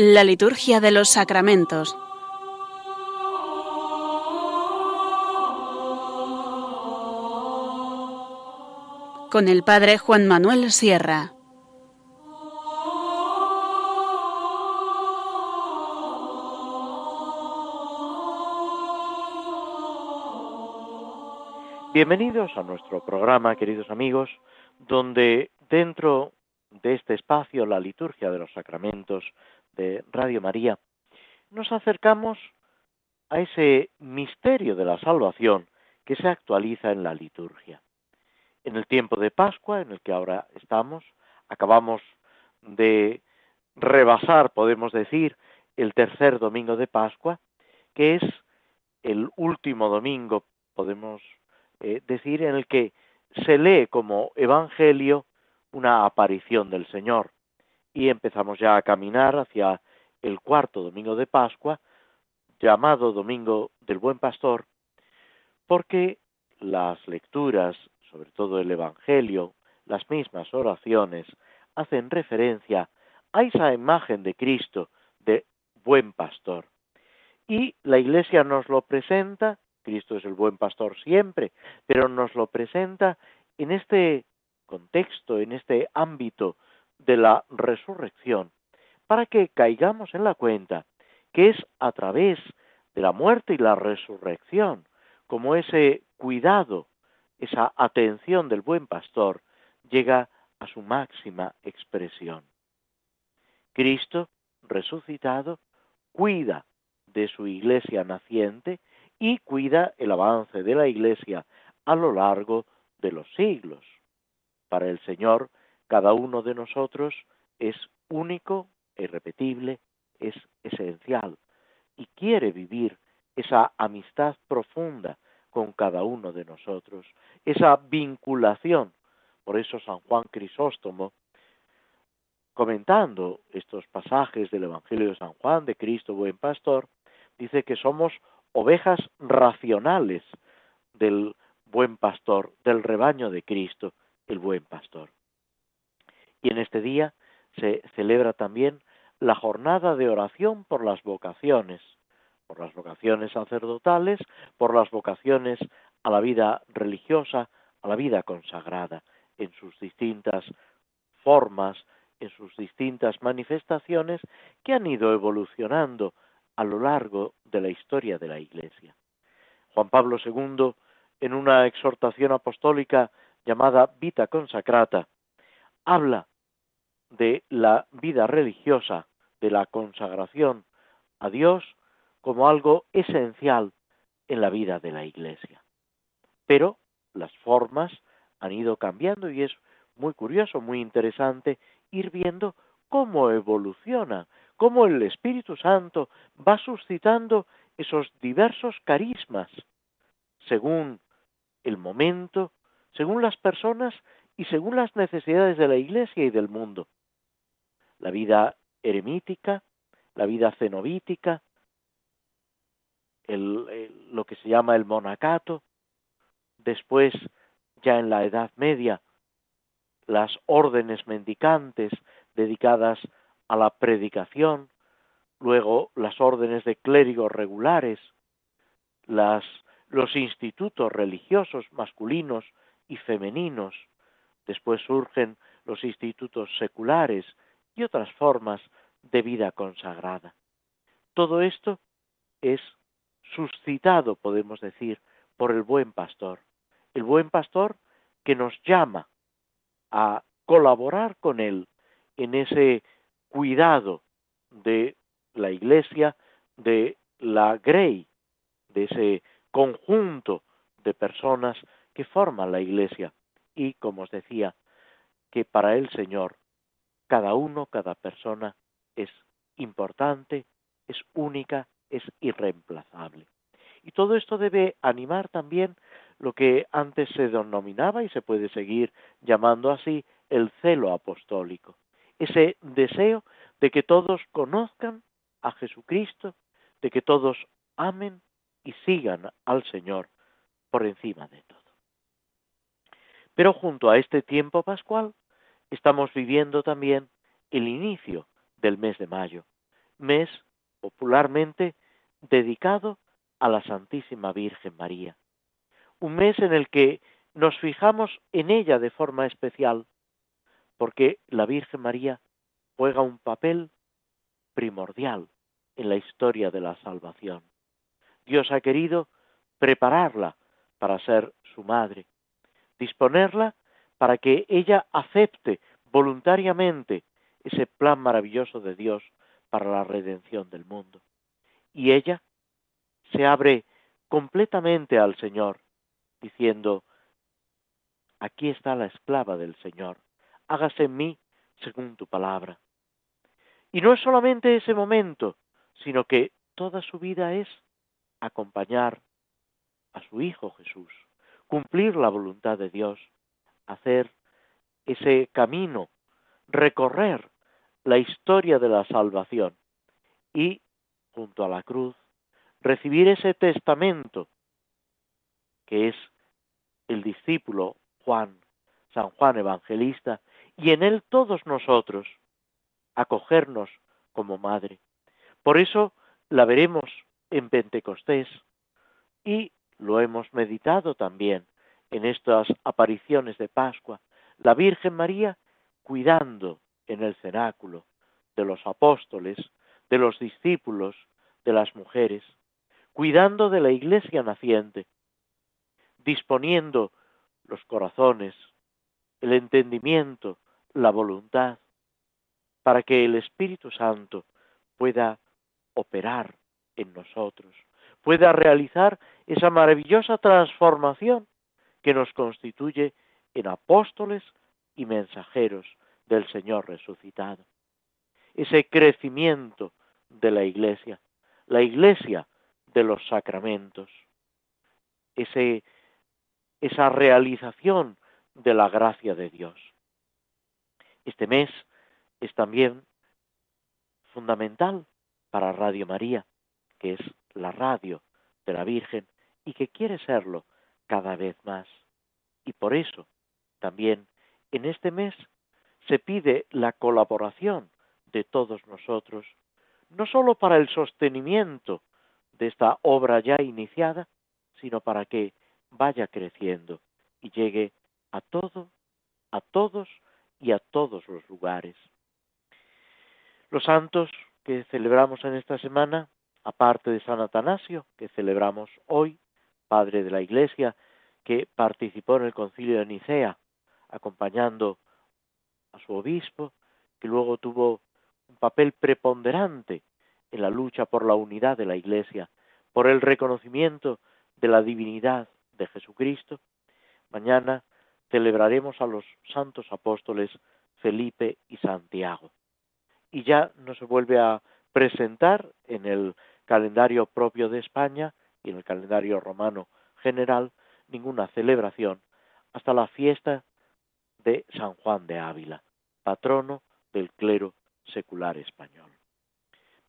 La liturgia de los sacramentos. Con el Padre Juan Manuel Sierra. Bienvenidos a nuestro programa, queridos amigos, donde dentro de este espacio, la liturgia de los sacramentos de Radio María, nos acercamos a ese misterio de la salvación que se actualiza en la liturgia. En el tiempo de Pascua, en el que ahora estamos, acabamos de rebasar, podemos decir, el tercer domingo de Pascua, que es el último domingo, podemos eh, decir, en el que se lee como evangelio una aparición del Señor. Y empezamos ya a caminar hacia el cuarto domingo de Pascua, llamado Domingo del Buen Pastor, porque las lecturas, sobre todo el Evangelio, las mismas oraciones, hacen referencia a esa imagen de Cristo, de buen pastor. Y la Iglesia nos lo presenta, Cristo es el buen pastor siempre, pero nos lo presenta en este contexto, en este ámbito de la resurrección, para que caigamos en la cuenta que es a través de la muerte y la resurrección, como ese cuidado, esa atención del buen pastor llega a su máxima expresión. Cristo, resucitado, cuida de su iglesia naciente y cuida el avance de la iglesia a lo largo de los siglos. Para el Señor, cada uno de nosotros es único, irrepetible, es esencial y quiere vivir esa amistad profunda con cada uno de nosotros, esa vinculación. Por eso San Juan Crisóstomo, comentando estos pasajes del Evangelio de San Juan, de Cristo buen pastor, dice que somos ovejas racionales del buen pastor, del rebaño de Cristo, el buen pastor. Y en este día se celebra también la jornada de oración por las vocaciones, por las vocaciones sacerdotales, por las vocaciones a la vida religiosa, a la vida consagrada, en sus distintas formas, en sus distintas manifestaciones que han ido evolucionando a lo largo de la historia de la Iglesia. Juan Pablo II, en una exhortación apostólica llamada Vita Consacrata, habla de la vida religiosa, de la consagración a Dios como algo esencial en la vida de la Iglesia. Pero las formas han ido cambiando y es muy curioso, muy interesante ir viendo cómo evoluciona, cómo el Espíritu Santo va suscitando esos diversos carismas según el momento según las personas y según las necesidades de la Iglesia y del mundo. La vida eremítica, la vida cenobítica, lo que se llama el monacato, después, ya en la Edad Media, las órdenes mendicantes dedicadas a la predicación, luego las órdenes de clérigos regulares, las, los institutos religiosos masculinos y femeninos. Después surgen los institutos seculares y otras formas de vida consagrada. Todo esto es suscitado, podemos decir, por el buen pastor. El buen pastor que nos llama a colaborar con él en ese cuidado de la iglesia, de la Grey, de ese conjunto de personas que forman la Iglesia y, como os decía, que para el Señor cada uno, cada persona es importante, es única, es irreemplazable. Y todo esto debe animar también lo que antes se denominaba y se puede seguir llamando así el celo apostólico, ese deseo de que todos conozcan a Jesucristo, de que todos amen y sigan al Señor por encima de todo. Pero junto a este tiempo pascual estamos viviendo también el inicio del mes de mayo, mes popularmente dedicado a la Santísima Virgen María. Un mes en el que nos fijamos en ella de forma especial, porque la Virgen María juega un papel primordial en la historia de la salvación. Dios ha querido prepararla para ser su madre, disponerla para que ella acepte voluntariamente ese plan maravilloso de Dios para la redención del mundo. Y ella se abre completamente al Señor, diciendo, aquí está la esclava del Señor, hágase en mí según tu palabra. Y no es solamente ese momento, sino que toda su vida es acompañar a su Hijo Jesús, cumplir la voluntad de Dios, hacer ese camino, recorrer la historia de la salvación y, junto a la cruz, recibir ese testamento que es el discípulo Juan, San Juan Evangelista, y en él todos nosotros, acogernos como madre. Por eso la veremos en Pentecostés y lo hemos meditado también en estas apariciones de Pascua, la Virgen María cuidando en el cenáculo de los apóstoles, de los discípulos, de las mujeres, cuidando de la iglesia naciente, disponiendo los corazones, el entendimiento, la voluntad, para que el Espíritu Santo pueda operar en nosotros, pueda realizar esa maravillosa transformación que nos constituye en apóstoles y mensajeros del Señor resucitado. Ese crecimiento de la Iglesia, la Iglesia de los sacramentos, ese, esa realización de la gracia de Dios. Este mes es también fundamental para Radio María, que es la radio de la Virgen y que quiere serlo cada vez más. Y por eso también en este mes se pide la colaboración de todos nosotros, no sólo para el sostenimiento de esta obra ya iniciada, sino para que vaya creciendo y llegue a todo, a todos y a todos los lugares. Los santos que celebramos en esta semana, aparte de San Atanasio, que celebramos hoy, padre de la Iglesia, que participó en el concilio de Nicea, acompañando a su obispo, que luego tuvo un papel preponderante en la lucha por la unidad de la Iglesia, por el reconocimiento de la divinidad de Jesucristo. Mañana celebraremos a los santos apóstoles Felipe y Santiago. Y ya no se vuelve a presentar en el calendario propio de España y en el calendario romano general ninguna celebración hasta la fiesta de San Juan de Ávila, patrono del clero secular español.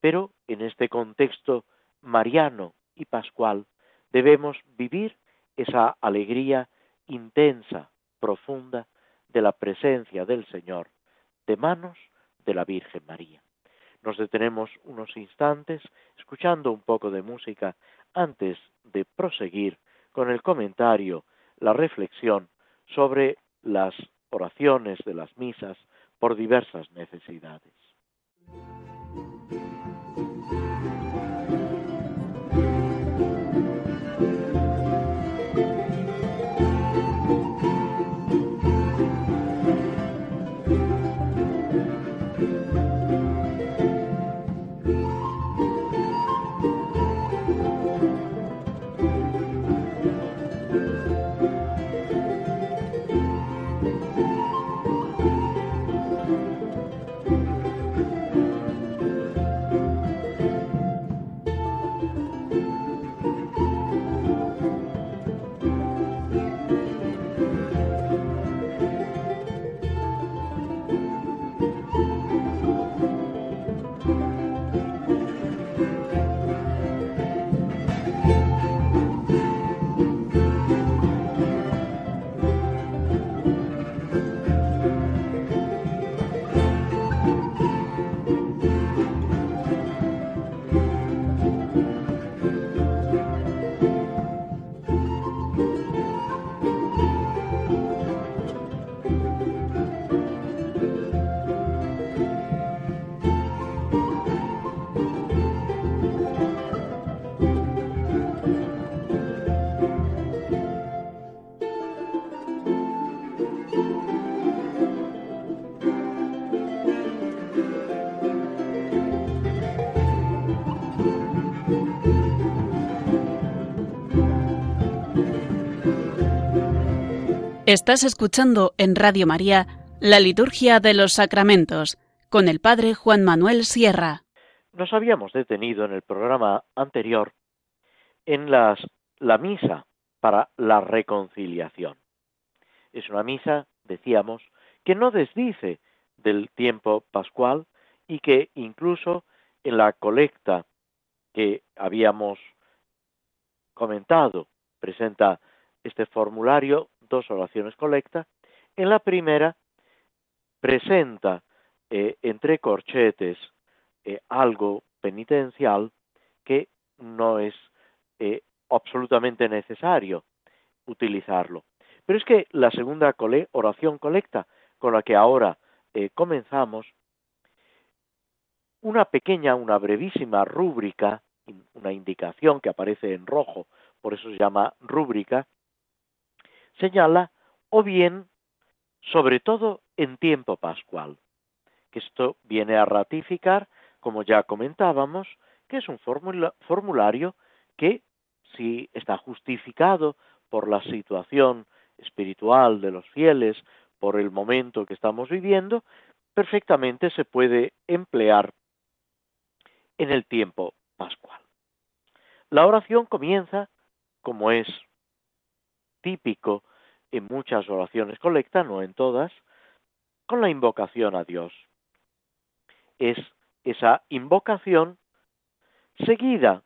Pero en este contexto mariano y pascual debemos vivir esa alegría intensa, profunda de la presencia del Señor de manos de la Virgen María. Nos detenemos unos instantes escuchando un poco de música antes de proseguir con el comentario, la reflexión sobre las oraciones de las misas por diversas necesidades. Estás escuchando en Radio María la Liturgia de los Sacramentos con el Padre Juan Manuel Sierra. Nos habíamos detenido en el programa anterior en las, la misa para la reconciliación. Es una misa, decíamos, que no desdice del tiempo pascual y que incluso en la colecta que habíamos comentado presenta este formulario dos oraciones colecta. En la primera presenta eh, entre corchetes eh, algo penitencial que no es eh, absolutamente necesario utilizarlo. Pero es que la segunda oración colecta con la que ahora comenzamos, una pequeña, una brevísima rúbrica, una indicación que aparece en rojo, por eso se llama rúbrica, señala, o bien, sobre todo en tiempo pascual, que esto viene a ratificar, como ya comentábamos, que es un formulario que, si está justificado por la situación espiritual de los fieles, por el momento que estamos viviendo, perfectamente se puede emplear en el tiempo pascual. La oración comienza, como es típico en muchas oraciones colecta, no en todas, con la invocación a Dios. Es esa invocación seguida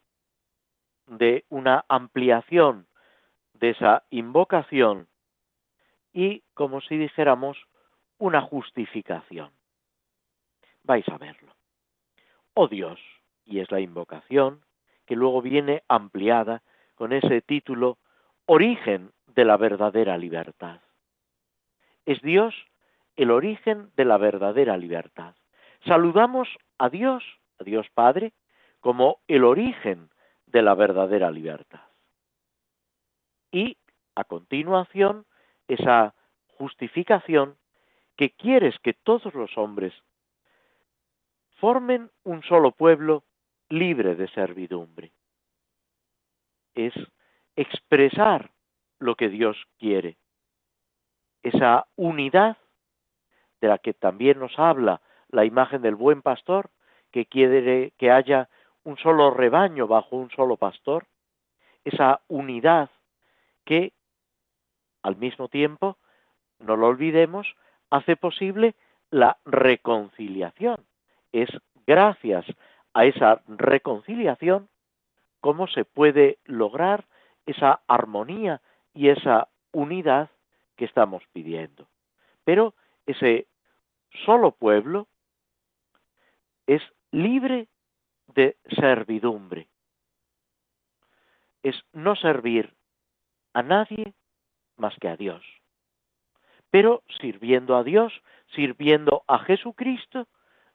de una ampliación de esa invocación y, como si dijéramos, una justificación. Vais a verlo. Oh Dios, y es la invocación que luego viene ampliada con ese título Origen de la verdadera libertad. Es Dios el origen de la verdadera libertad. Saludamos a Dios, a Dios Padre, como el origen de la verdadera libertad. Y a continuación, esa justificación que quieres que todos los hombres formen un solo pueblo libre de servidumbre. Es expresar lo que Dios quiere. Esa unidad de la que también nos habla la imagen del buen pastor, que quiere que haya un solo rebaño bajo un solo pastor, esa unidad que al mismo tiempo, no lo olvidemos, hace posible la reconciliación. Es gracias a esa reconciliación cómo se puede lograr esa armonía y esa unidad que estamos pidiendo. Pero ese solo pueblo es libre de servidumbre. Es no servir a nadie más que a Dios. Pero sirviendo a Dios, sirviendo a Jesucristo,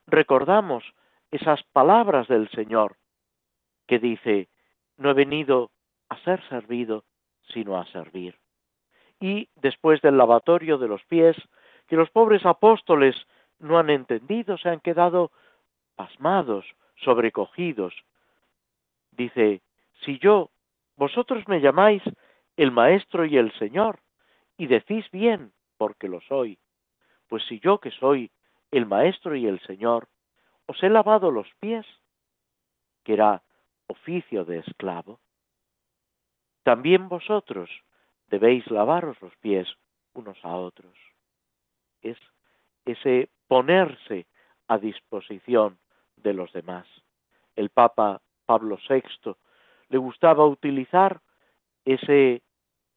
recordamos esas palabras del Señor que dice, no he venido a ser servido, sino a servir. Y después del lavatorio de los pies, que los pobres apóstoles no han entendido, se han quedado pasmados, sobrecogidos. Dice, si yo, vosotros me llamáis el Maestro y el Señor, y decís bien, porque lo soy, pues si yo que soy el Maestro y el Señor, os he lavado los pies, que era oficio de esclavo, también vosotros debéis lavaros los pies unos a otros. Es ese ponerse a disposición de los demás. El Papa Pablo VI le gustaba utilizar ese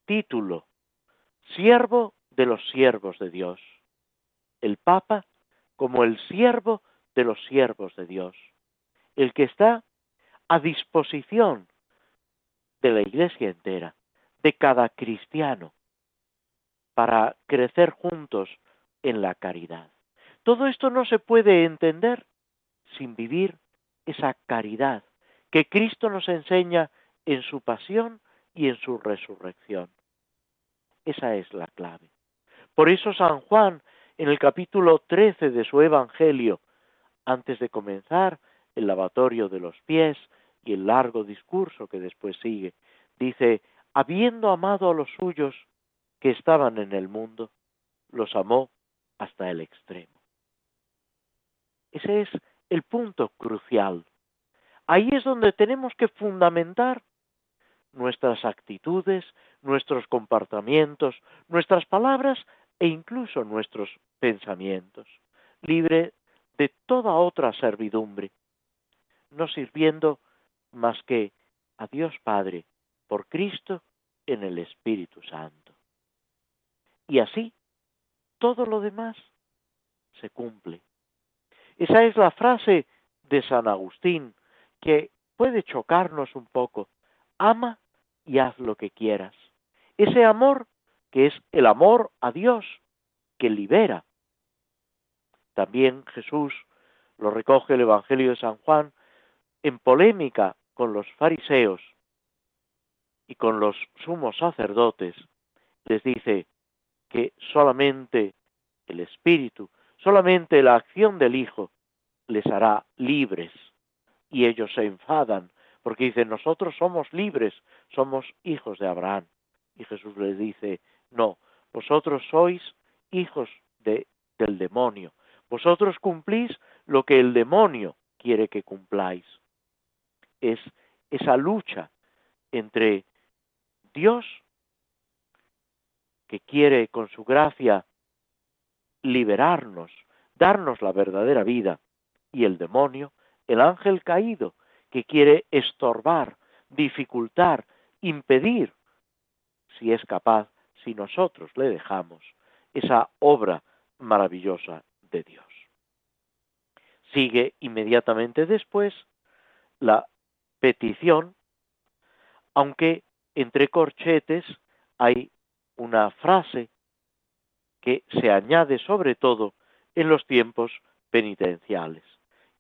título, siervo de los siervos de Dios. El Papa como el siervo de los siervos de Dios, el que está a disposición de la iglesia entera, de cada cristiano, para crecer juntos en la caridad. Todo esto no se puede entender sin vivir esa caridad que Cristo nos enseña en su pasión y en su resurrección. Esa es la clave. Por eso San Juan, en el capítulo 13 de su Evangelio, antes de comenzar el lavatorio de los pies, y el largo discurso que después sigue, dice, habiendo amado a los suyos que estaban en el mundo, los amó hasta el extremo. Ese es el punto crucial. Ahí es donde tenemos que fundamentar nuestras actitudes, nuestros comportamientos, nuestras palabras e incluso nuestros pensamientos, libre de toda otra servidumbre, no sirviendo más que a Dios Padre por Cristo en el Espíritu Santo. Y así, todo lo demás se cumple. Esa es la frase de San Agustín que puede chocarnos un poco. Ama y haz lo que quieras. Ese amor que es el amor a Dios, que libera. También Jesús lo recoge el Evangelio de San Juan en polémica con los fariseos y con los sumos sacerdotes, les dice que solamente el Espíritu, solamente la acción del Hijo les hará libres. Y ellos se enfadan porque dicen, nosotros somos libres, somos hijos de Abraham. Y Jesús les dice, no, vosotros sois hijos de, del demonio. Vosotros cumplís lo que el demonio quiere que cumpláis. Es esa lucha entre Dios, que quiere con su gracia liberarnos, darnos la verdadera vida, y el demonio, el ángel caído, que quiere estorbar, dificultar, impedir, si es capaz, si nosotros le dejamos, esa obra maravillosa de Dios. Sigue inmediatamente después la petición, aunque entre corchetes hay una frase que se añade sobre todo en los tiempos penitenciales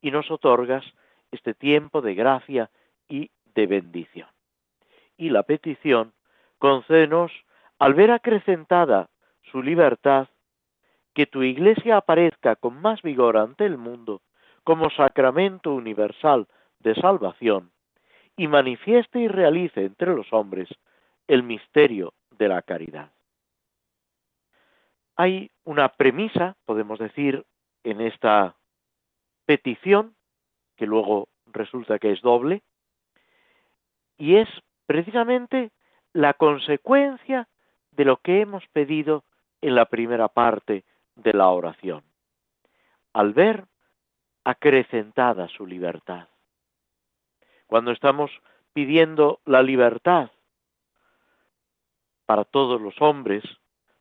y nos otorgas este tiempo de gracia y de bendición. Y la petición, concédenos, al ver acrecentada su libertad, que tu iglesia aparezca con más vigor ante el mundo como sacramento universal de salvación y manifieste y realice entre los hombres el misterio de la caridad. Hay una premisa, podemos decir, en esta petición que luego resulta que es doble, y es precisamente la consecuencia de lo que hemos pedido en la primera parte de la oración, al ver acrecentada su libertad. Cuando estamos pidiendo la libertad para todos los hombres,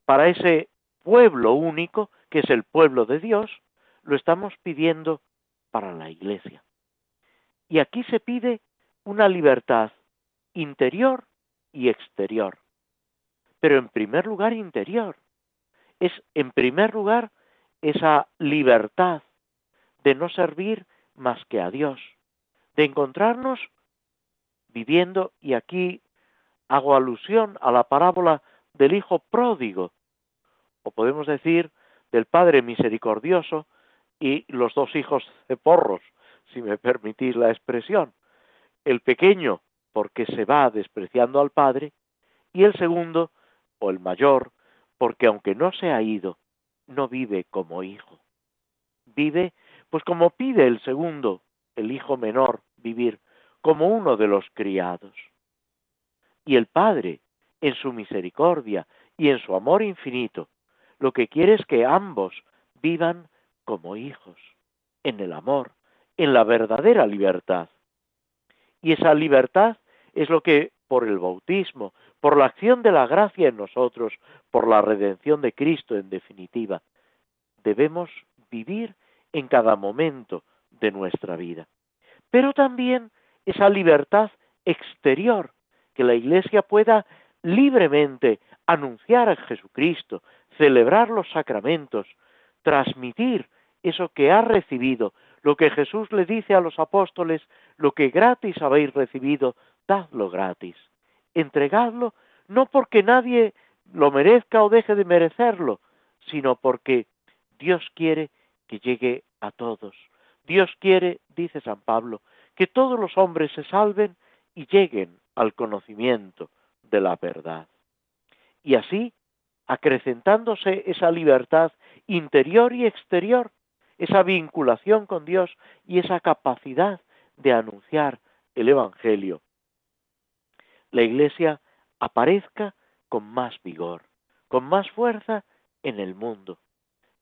para ese pueblo único que es el pueblo de Dios, lo estamos pidiendo para la iglesia. Y aquí se pide una libertad interior y exterior. Pero en primer lugar interior. Es en primer lugar esa libertad de no servir más que a Dios, de encontrarnos viviendo, y aquí hago alusión a la parábola del Hijo pródigo, o podemos decir del Padre misericordioso y los dos hijos de porros, si me permitís la expresión. El pequeño, porque se va despreciando al padre, y el segundo, o el mayor, porque aunque no se ha ido, no vive como hijo. Vive, pues como pide el segundo, el hijo menor, vivir como uno de los criados. Y el Padre, en su misericordia y en su amor infinito, lo que quiere es que ambos vivan como hijos, en el amor, en la verdadera libertad. Y esa libertad es lo que por el bautismo, por la acción de la gracia en nosotros, por la redención de Cristo en definitiva, debemos vivir en cada momento de nuestra vida. Pero también esa libertad exterior, que la Iglesia pueda libremente anunciar a Jesucristo, celebrar los sacramentos, transmitir eso que ha recibido, lo que Jesús le dice a los apóstoles, lo que gratis habéis recibido, dadlo gratis. Entregadlo no porque nadie lo merezca o deje de merecerlo, sino porque Dios quiere que llegue a todos. Dios quiere, dice San Pablo, que todos los hombres se salven y lleguen al conocimiento de la verdad. Y así acrecentándose esa libertad interior y exterior, esa vinculación con Dios y esa capacidad de anunciar el Evangelio, la Iglesia aparezca con más vigor, con más fuerza en el mundo.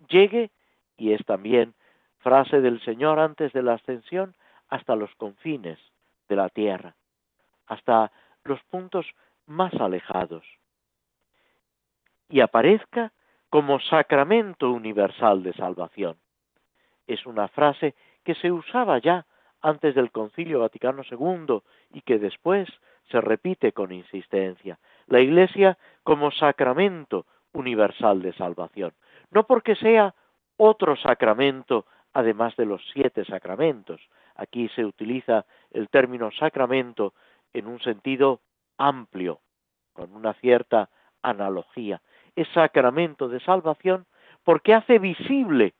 Llegue, y es también frase del Señor antes de la ascensión, hasta los confines de la tierra, hasta los puntos más alejados, y aparezca como sacramento universal de salvación. Es una frase que se usaba ya antes del Concilio Vaticano II y que después se repite con insistencia. La Iglesia como sacramento universal de salvación. No porque sea otro sacramento además de los siete sacramentos. Aquí se utiliza el término sacramento en un sentido amplio, con una cierta analogía. Es sacramento de salvación porque hace visible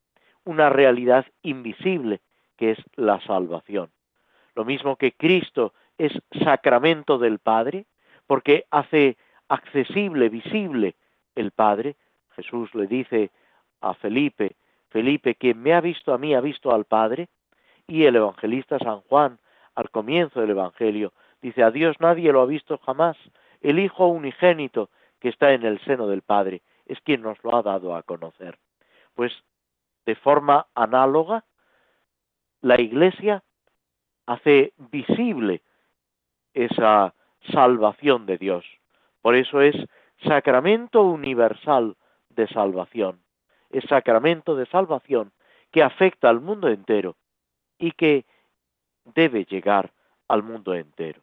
una realidad invisible que es la salvación. Lo mismo que Cristo es sacramento del Padre, porque hace accesible, visible el Padre. Jesús le dice a Felipe, Felipe, quien me ha visto a mí ha visto al Padre, y el evangelista San Juan, al comienzo del Evangelio, dice, a Dios nadie lo ha visto jamás, el Hijo unigénito que está en el seno del Padre, es quien nos lo ha dado a conocer. Pues de forma análoga, la Iglesia hace visible esa salvación de Dios. Por eso es sacramento universal de salvación. Es sacramento de salvación que afecta al mundo entero y que debe llegar al mundo entero.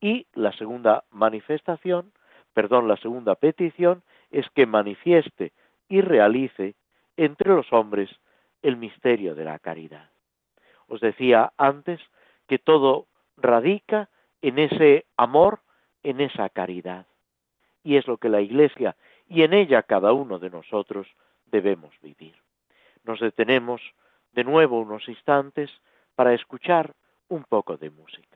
Y la segunda manifestación, perdón, la segunda petición es que manifieste y realice entre los hombres el misterio de la caridad. Os decía antes que todo radica en ese amor, en esa caridad. Y es lo que la Iglesia y en ella cada uno de nosotros debemos vivir. Nos detenemos de nuevo unos instantes para escuchar un poco de música.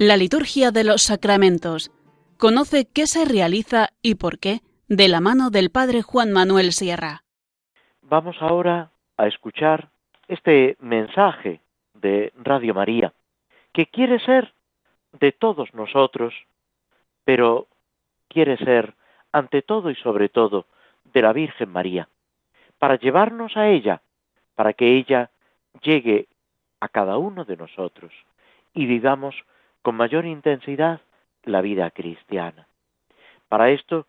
La liturgia de los sacramentos. Conoce qué se realiza y por qué de la mano del Padre Juan Manuel Sierra. Vamos ahora a escuchar este mensaje de Radio María, que quiere ser de todos nosotros, pero quiere ser ante todo y sobre todo de la Virgen María, para llevarnos a ella, para que ella llegue a cada uno de nosotros y vivamos con mayor intensidad la vida cristiana. Para esto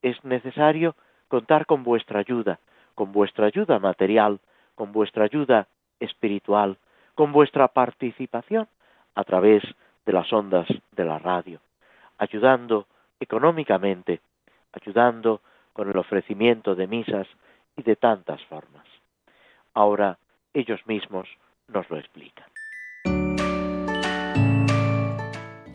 es necesario contar con vuestra ayuda, con vuestra ayuda material, con vuestra ayuda espiritual, con vuestra participación a través de las ondas de la radio, ayudando económicamente, ayudando con el ofrecimiento de misas y de tantas formas. Ahora ellos mismos nos lo explican.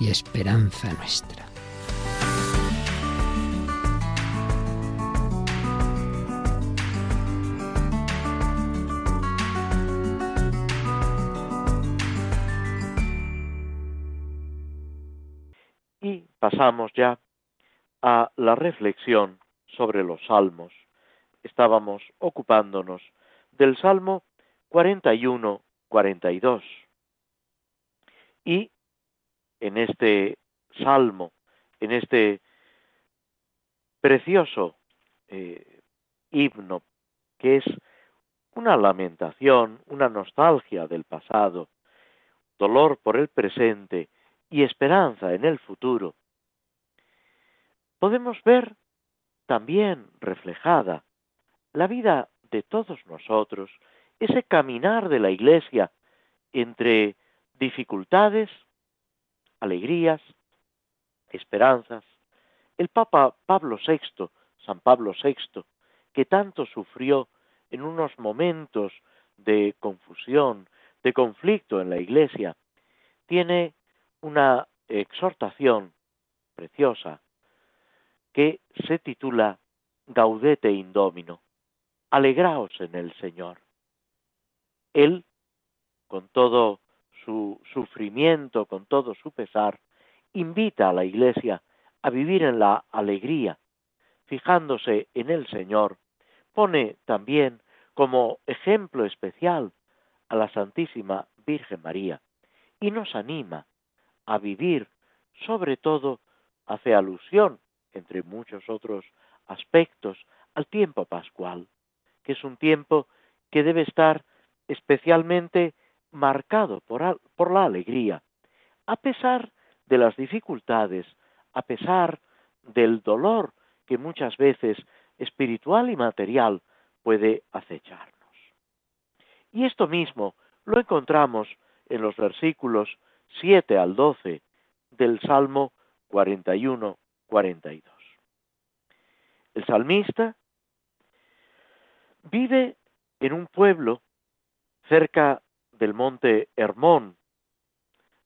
y esperanza nuestra. pasamos ya a la reflexión sobre los salmos. Estábamos ocupándonos del Salmo 41-42. Y en este salmo, en este precioso eh, himno, que es una lamentación, una nostalgia del pasado, dolor por el presente y esperanza en el futuro, podemos ver también reflejada la vida de todos nosotros, ese caminar de la Iglesia entre dificultades, alegrías, esperanzas. El Papa Pablo VI, San Pablo VI, que tanto sufrió en unos momentos de confusión, de conflicto en la Iglesia, tiene una exhortación preciosa que se titula Gaudete Indomino, alegraos en el Señor. Él, con todo su sufrimiento, con todo su pesar, invita a la Iglesia a vivir en la alegría, fijándose en el Señor, pone también como ejemplo especial a la Santísima Virgen María y nos anima a vivir, sobre todo, hace alusión entre muchos otros aspectos, al tiempo pascual, que es un tiempo que debe estar especialmente marcado por, la alegría, a pesar de las dificultades, a pesar del dolor que muchas veces espiritual y material puede acecharnos. Y esto mismo lo encontramos en los versículos 7 al 12 del Salmo 41 42. El salmista vive en un pueblo cerca del monte Hermón,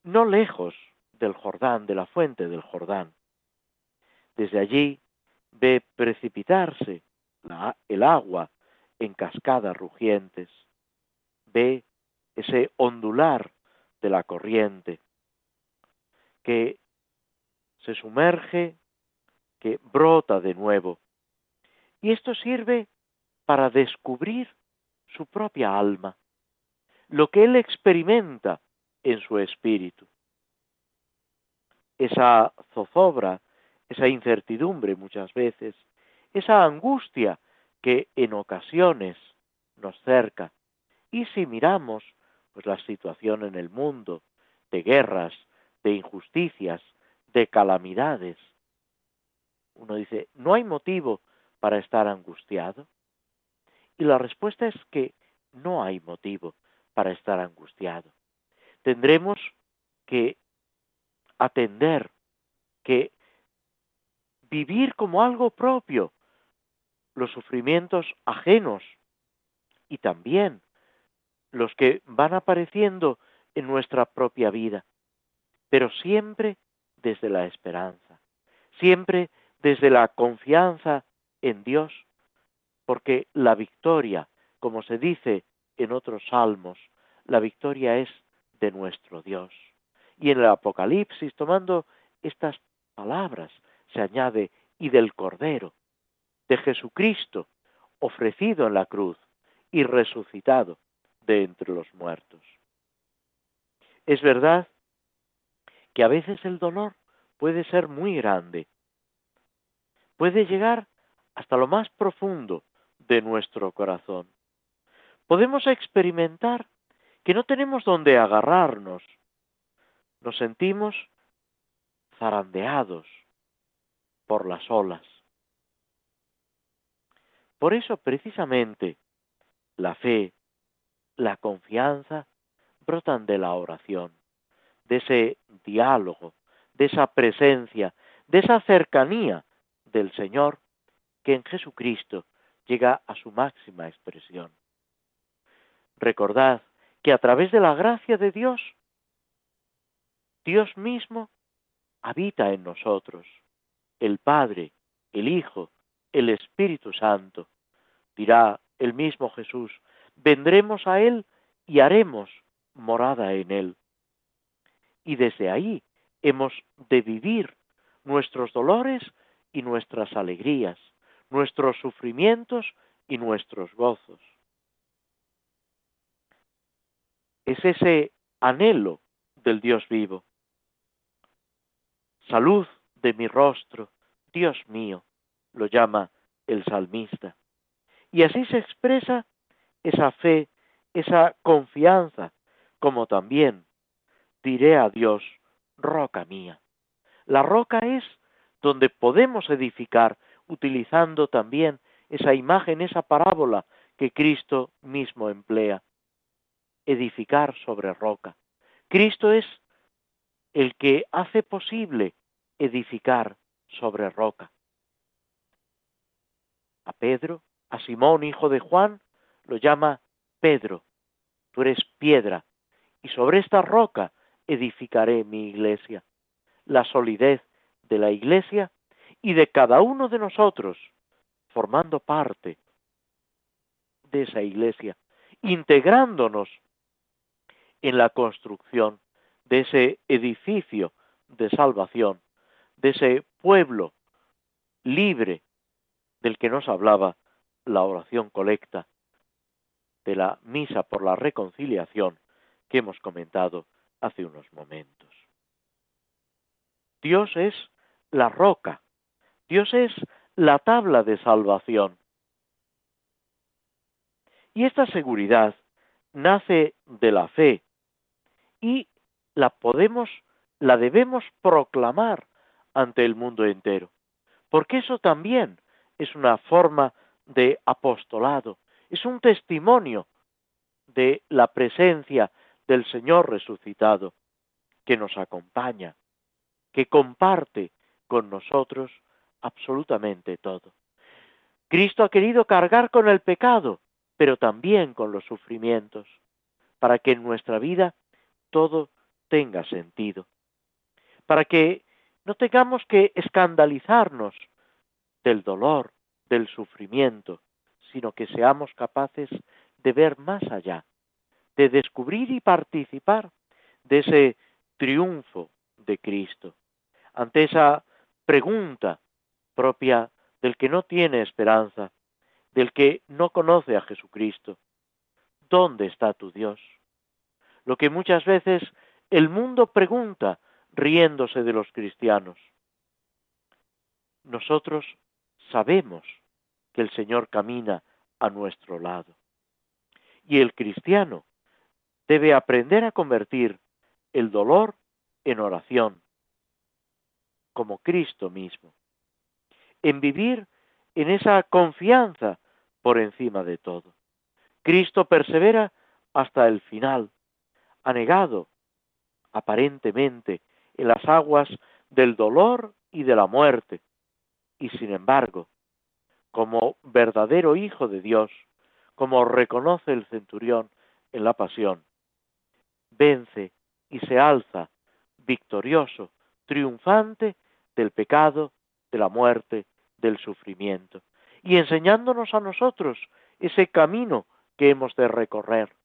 no lejos del Jordán, de la fuente del Jordán. Desde allí ve precipitarse el agua en cascadas rugientes, ve ese ondular de la corriente que se sumerge que brota de nuevo. Y esto sirve para descubrir su propia alma, lo que él experimenta en su espíritu. Esa zozobra, esa incertidumbre muchas veces, esa angustia que en ocasiones nos cerca. Y si miramos pues la situación en el mundo de guerras, de injusticias, de calamidades, uno dice, ¿no hay motivo para estar angustiado? Y la respuesta es que no hay motivo para estar angustiado. Tendremos que atender, que vivir como algo propio los sufrimientos ajenos y también los que van apareciendo en nuestra propia vida. pero siempre desde la esperanza, siempre desde la confianza en Dios, porque la victoria, como se dice en otros salmos, la victoria es de nuestro Dios. Y en el Apocalipsis, tomando estas palabras, se añade, y del Cordero, de Jesucristo, ofrecido en la cruz y resucitado de entre los muertos. Es verdad que a veces el dolor puede ser muy grande, puede llegar hasta lo más profundo de nuestro corazón. Podemos experimentar que no tenemos donde agarrarnos, nos sentimos zarandeados por las olas. Por eso precisamente la fe, la confianza brotan de la oración, de ese diálogo, de esa presencia, de esa cercanía del Señor que en Jesucristo llega a su máxima expresión. Recordad que a través de la gracia de Dios, Dios mismo habita en nosotros, el Padre, el Hijo, el Espíritu Santo. Dirá el mismo Jesús, vendremos a Él y haremos morada en Él. Y desde ahí hemos de vivir nuestros dolores y nuestras alegrías, nuestros sufrimientos y nuestros gozos. Es ese anhelo del Dios vivo. Salud de mi rostro, Dios mío, lo llama el salmista. Y así se expresa esa fe, esa confianza, como también diré a Dios, roca mía. La roca es donde podemos edificar, utilizando también esa imagen, esa parábola que Cristo mismo emplea. Edificar sobre roca. Cristo es el que hace posible edificar sobre roca. A Pedro, a Simón, hijo de Juan, lo llama Pedro, tú eres piedra, y sobre esta roca edificaré mi iglesia. La solidez de la iglesia y de cada uno de nosotros, formando parte de esa iglesia, integrándonos en la construcción de ese edificio de salvación, de ese pueblo libre del que nos hablaba la oración colecta, de la misa por la reconciliación que hemos comentado hace unos momentos. Dios es la roca, Dios es la tabla de salvación. Y esta seguridad nace de la fe y la podemos, la debemos proclamar ante el mundo entero, porque eso también es una forma de apostolado, es un testimonio de la presencia del Señor resucitado, que nos acompaña, que comparte con nosotros absolutamente todo. Cristo ha querido cargar con el pecado, pero también con los sufrimientos, para que en nuestra vida todo tenga sentido, para que no tengamos que escandalizarnos del dolor, del sufrimiento, sino que seamos capaces de ver más allá, de descubrir y participar de ese triunfo de Cristo. Ante esa pregunta propia del que no tiene esperanza, del que no conoce a Jesucristo, ¿dónde está tu Dios? Lo que muchas veces el mundo pregunta riéndose de los cristianos. Nosotros sabemos que el Señor camina a nuestro lado. Y el cristiano debe aprender a convertir el dolor en oración, como Cristo mismo, en vivir en esa confianza por encima de todo. Cristo persevera hasta el final, anegado aparentemente en las aguas del dolor y de la muerte, y sin embargo, como verdadero Hijo de Dios, como reconoce el centurión en la pasión, vence y se alza victorioso, triunfante del pecado, de la muerte, del sufrimiento, y enseñándonos a nosotros ese camino que hemos de recorrer.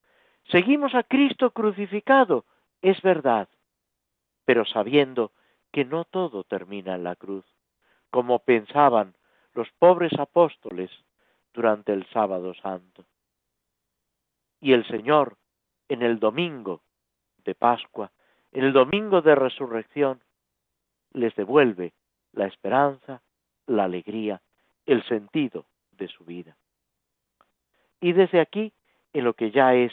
Seguimos a Cristo crucificado, es verdad, pero sabiendo que no todo termina en la cruz, como pensaban los pobres apóstoles durante el sábado santo. Y el Señor, en el domingo de Pascua, en el domingo de resurrección, les devuelve la esperanza, la alegría, el sentido de su vida. Y desde aquí, en lo que ya es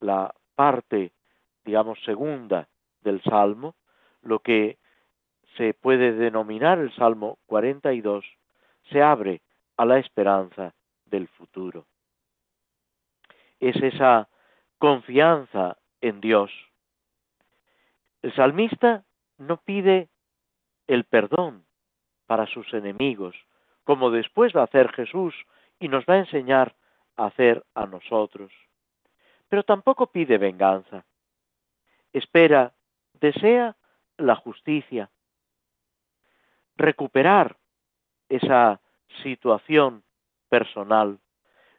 la parte, digamos, segunda del Salmo, lo que se puede denominar el Salmo 42, se abre a la esperanza del futuro. Es esa confianza en Dios. El salmista no pide el perdón para sus enemigos, como después va a hacer Jesús y nos va a enseñar a hacer a nosotros. Pero tampoco pide venganza. Espera, desea la justicia, recuperar esa situación personal,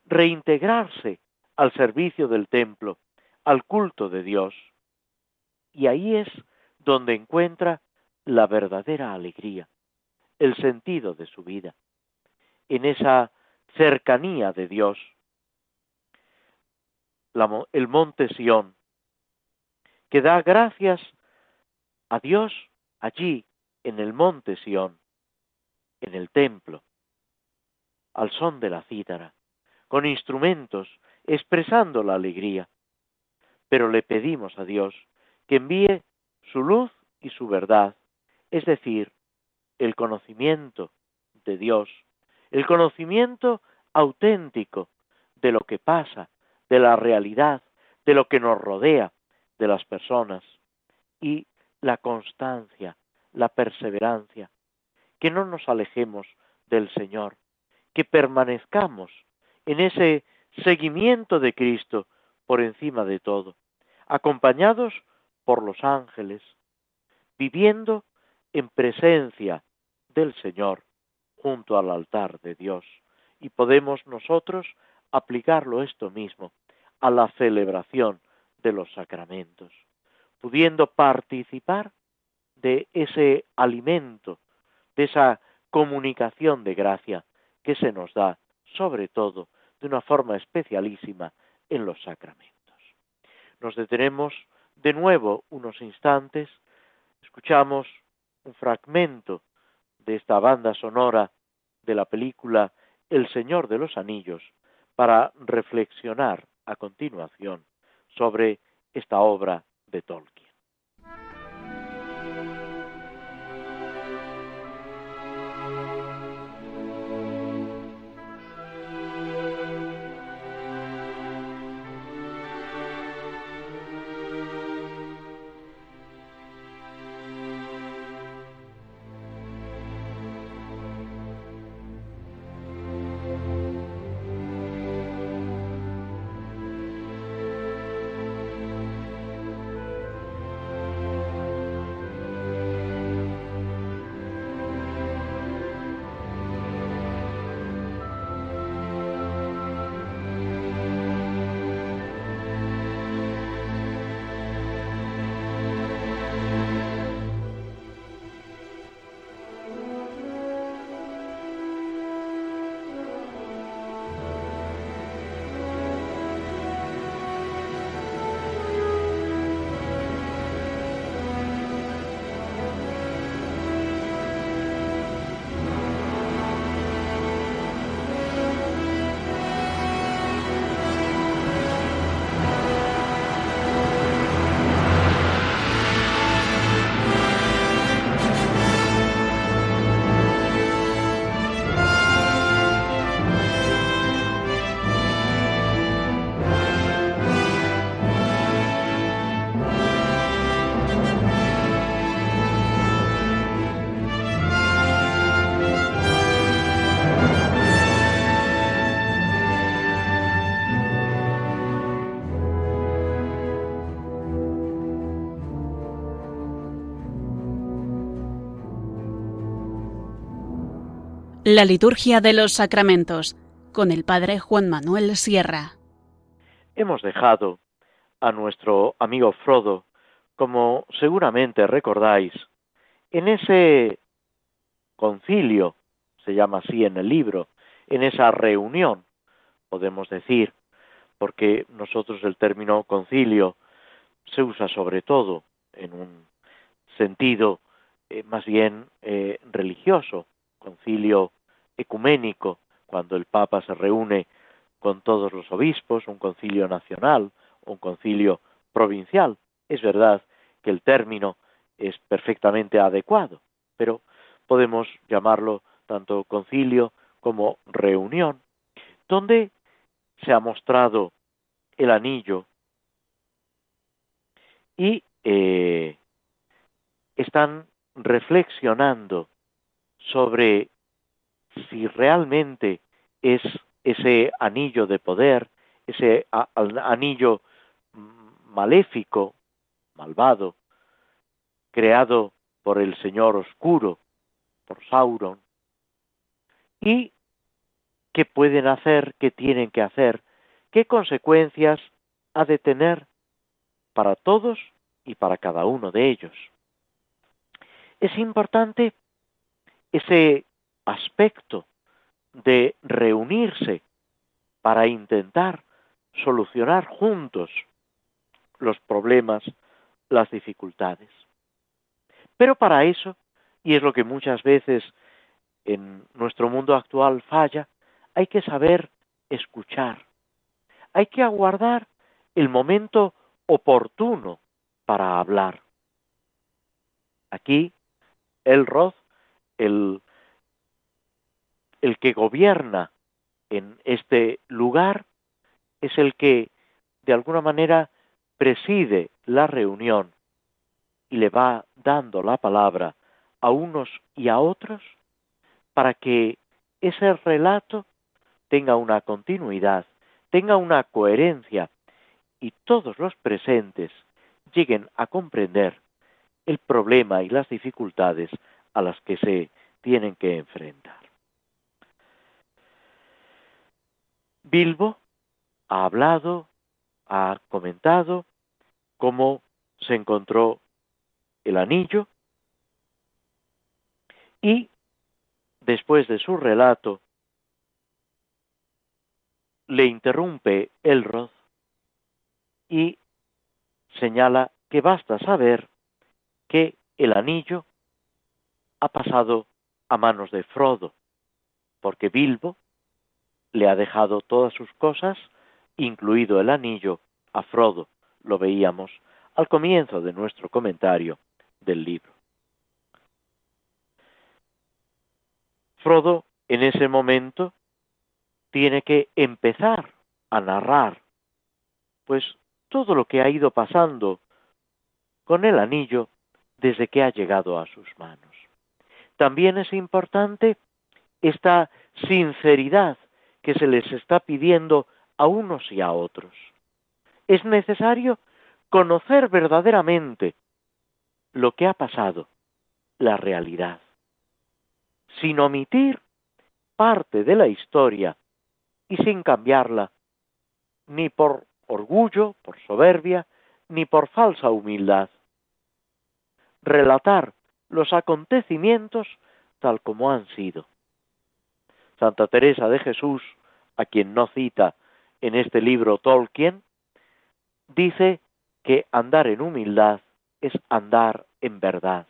reintegrarse al servicio del templo, al culto de Dios. Y ahí es donde encuentra la verdadera alegría, el sentido de su vida, en esa cercanía de Dios. El monte Sión, que da gracias a Dios allí en el monte Sión, en el templo, al son de la cítara, con instrumentos, expresando la alegría. Pero le pedimos a Dios que envíe su luz y su verdad, es decir, el conocimiento de Dios, el conocimiento auténtico de lo que pasa, de la realidad, de lo que nos rodea, de las personas, y la constancia, la perseverancia, que no nos alejemos del Señor, que permanezcamos en ese seguimiento de Cristo por encima de todo, acompañados por los ángeles, viviendo en presencia del Señor junto al altar de Dios. Y podemos nosotros aplicarlo esto mismo a la celebración de los sacramentos, pudiendo participar de ese alimento, de esa comunicación de gracia que se nos da, sobre todo, de una forma especialísima en los sacramentos. Nos detenemos de nuevo unos instantes, escuchamos un fragmento de esta banda sonora de la película El Señor de los Anillos para reflexionar a continuación sobre esta obra de Tolkien. La liturgia de los sacramentos con el Padre Juan Manuel Sierra. Hemos dejado a nuestro amigo Frodo, como seguramente recordáis, en ese concilio, se llama así en el libro, en esa reunión, podemos decir, porque nosotros el término concilio se usa sobre todo en un sentido eh, más bien eh, religioso, concilio ecuménico, cuando el Papa se reúne con todos los obispos, un concilio nacional, un concilio provincial. Es verdad que el término es perfectamente adecuado, pero podemos llamarlo tanto concilio como reunión, donde se ha mostrado el anillo y eh, están reflexionando sobre si realmente es ese anillo de poder, ese anillo maléfico, malvado, creado por el Señor Oscuro, por Sauron, y qué pueden hacer, qué tienen que hacer, qué consecuencias ha de tener para todos y para cada uno de ellos. Es importante ese aspecto de reunirse para intentar solucionar juntos los problemas, las dificultades. Pero para eso, y es lo que muchas veces en nuestro mundo actual falla, hay que saber escuchar. Hay que aguardar el momento oportuno para hablar. Aquí, el Roth, el, el que gobierna en este lugar, es el que de alguna manera preside la reunión y le va dando la palabra a unos y a otros para que ese relato tenga una continuidad, tenga una coherencia y todos los presentes lleguen a comprender el problema y las dificultades a las que se tienen que enfrentar. Bilbo ha hablado, ha comentado cómo se encontró el anillo y después de su relato le interrumpe Elrod y señala que basta saber que el anillo ha pasado a manos de Frodo, porque Bilbo le ha dejado todas sus cosas, incluido el anillo, a Frodo. Lo veíamos al comienzo de nuestro comentario del libro. Frodo en ese momento tiene que empezar a narrar, pues todo lo que ha ido pasando con el anillo desde que ha llegado a sus manos. También es importante esta sinceridad que se les está pidiendo a unos y a otros. Es necesario conocer verdaderamente lo que ha pasado, la realidad, sin omitir parte de la historia y sin cambiarla, ni por orgullo, por soberbia, ni por falsa humildad. Relatar los acontecimientos tal como han sido. Santa Teresa de Jesús, a quien no cita en este libro Tolkien, dice que andar en humildad es andar en verdad.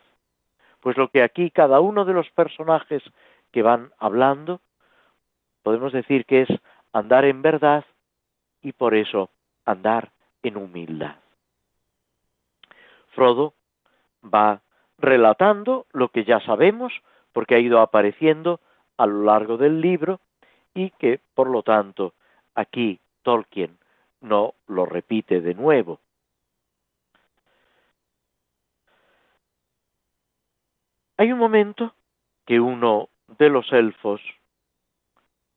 Pues lo que aquí cada uno de los personajes que van hablando, podemos decir que es andar en verdad y por eso andar en humildad. Frodo va relatando lo que ya sabemos porque ha ido apareciendo a lo largo del libro y que, por lo tanto, aquí Tolkien no lo repite de nuevo. Hay un momento que uno de los elfos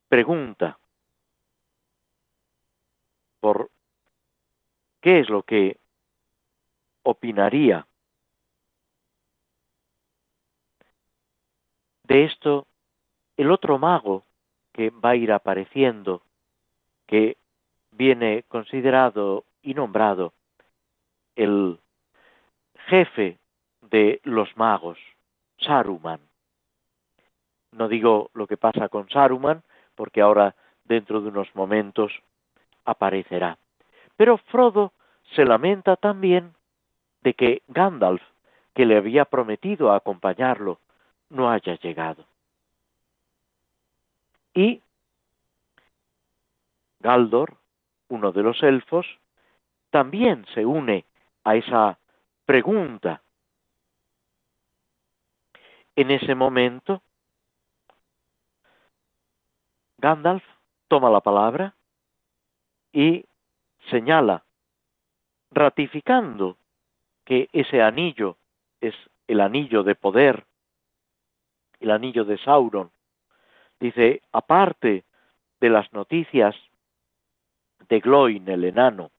pregunta por qué es lo que opinaría de esto el otro mago que va a ir apareciendo, que viene considerado y nombrado el jefe de los magos, Saruman. No digo lo que pasa con Saruman, porque ahora dentro de unos momentos aparecerá. Pero Frodo se lamenta también de que Gandalf, que le había prometido acompañarlo, no haya llegado. Y Galdor, uno de los elfos, también se une a esa pregunta. En ese momento, Gandalf toma la palabra y señala, ratificando que ese anillo es el anillo de poder, el anillo de Sauron. Dice, aparte de las noticias de Gloin, el enano,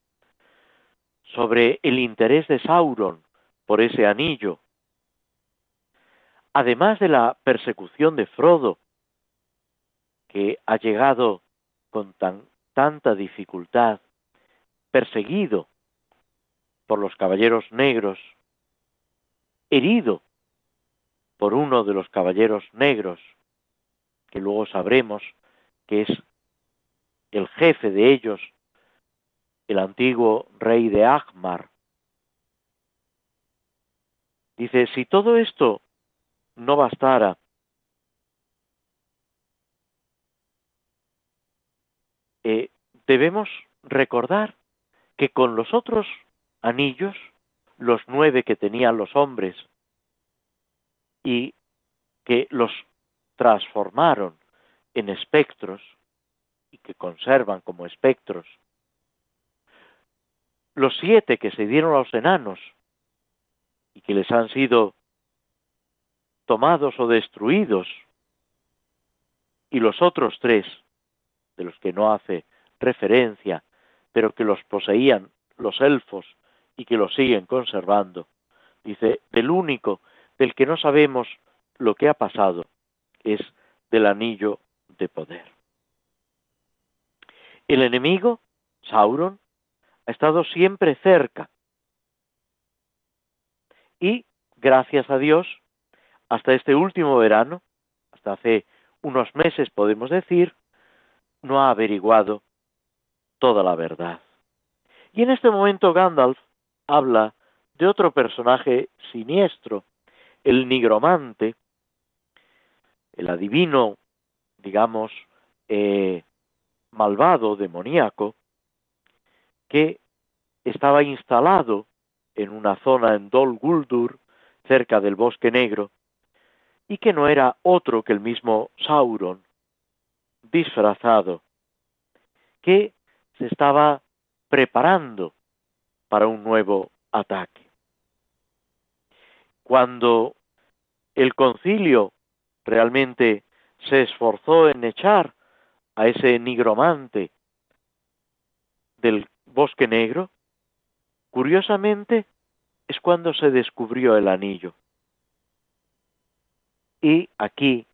sobre el interés de Sauron por ese anillo, además de la persecución de Frodo, que ha llegado con tan, tanta dificultad, perseguido por los caballeros negros, herido por uno de los caballeros negros, que luego sabremos que es el jefe de ellos, el antiguo rey de Agmar. Dice, si todo esto no bastara, eh, debemos recordar que con los otros anillos, los nueve que tenían los hombres, y que los transformaron en espectros y que conservan como espectros, los siete que se dieron a los enanos y que les han sido tomados o destruidos, y los otros tres, de los que no hace referencia, pero que los poseían los elfos y que los siguen conservando. Dice, del único del que no sabemos lo que ha pasado es del anillo de poder. El enemigo, Sauron, ha estado siempre cerca. Y, gracias a Dios, hasta este último verano, hasta hace unos meses podemos decir, no ha averiguado toda la verdad. Y en este momento Gandalf habla de otro personaje siniestro, el nigromante, el adivino, digamos, eh, malvado, demoníaco, que estaba instalado en una zona en Dol Guldur, cerca del Bosque Negro, y que no era otro que el mismo Sauron, disfrazado, que se estaba preparando para un nuevo ataque. Cuando el concilio realmente se esforzó en echar a ese nigromante del bosque negro, curiosamente es cuando se descubrió el anillo. Y aquí,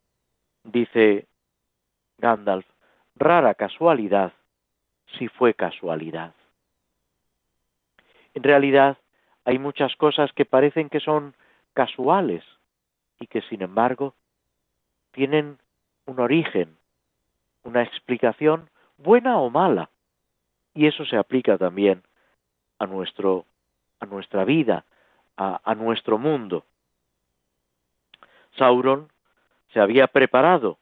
dice Gandalf, rara casualidad, si fue casualidad. En realidad, hay muchas cosas que parecen que son casuales y que sin embargo tienen un origen, una explicación buena o mala. Y eso se aplica también a nuestro a nuestra vida, a, a nuestro mundo. Sauron se había preparado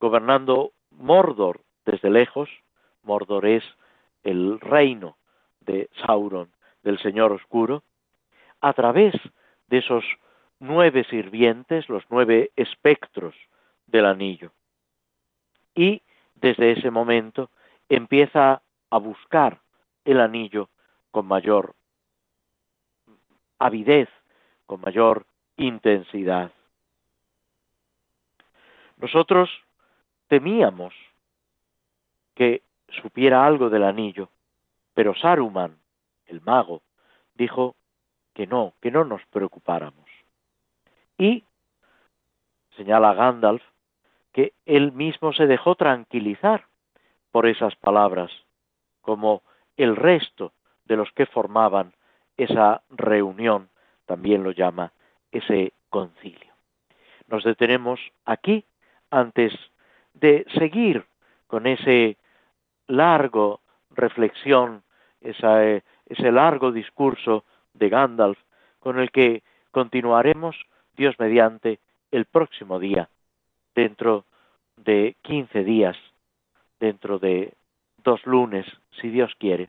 gobernando Mordor desde lejos. Mordor es el reino de Sauron, del Señor Oscuro, a través de esos nueve sirvientes, los nueve espectros del anillo. Y desde ese momento empieza a buscar el anillo con mayor avidez, con mayor intensidad. Nosotros temíamos que supiera algo del anillo, pero Saruman, el mago, dijo que no, que no nos preocupáramos. Y, señala Gandalf, que él mismo se dejó tranquilizar por esas palabras, como el resto de los que formaban esa reunión, también lo llama ese concilio. Nos detenemos aquí antes de seguir con ese largo reflexión, ese largo discurso de Gandalf, con el que continuaremos, Dios mediante, el próximo día, dentro de quince días, dentro de dos lunes, si Dios quiere.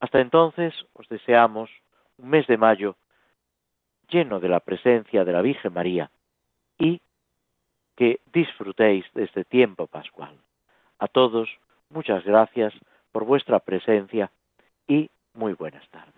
Hasta entonces os deseamos un mes de mayo lleno de la presencia de la Virgen María y que disfrutéis de este tiempo pascual. A todos, muchas gracias por vuestra presencia y muy buenas tardes.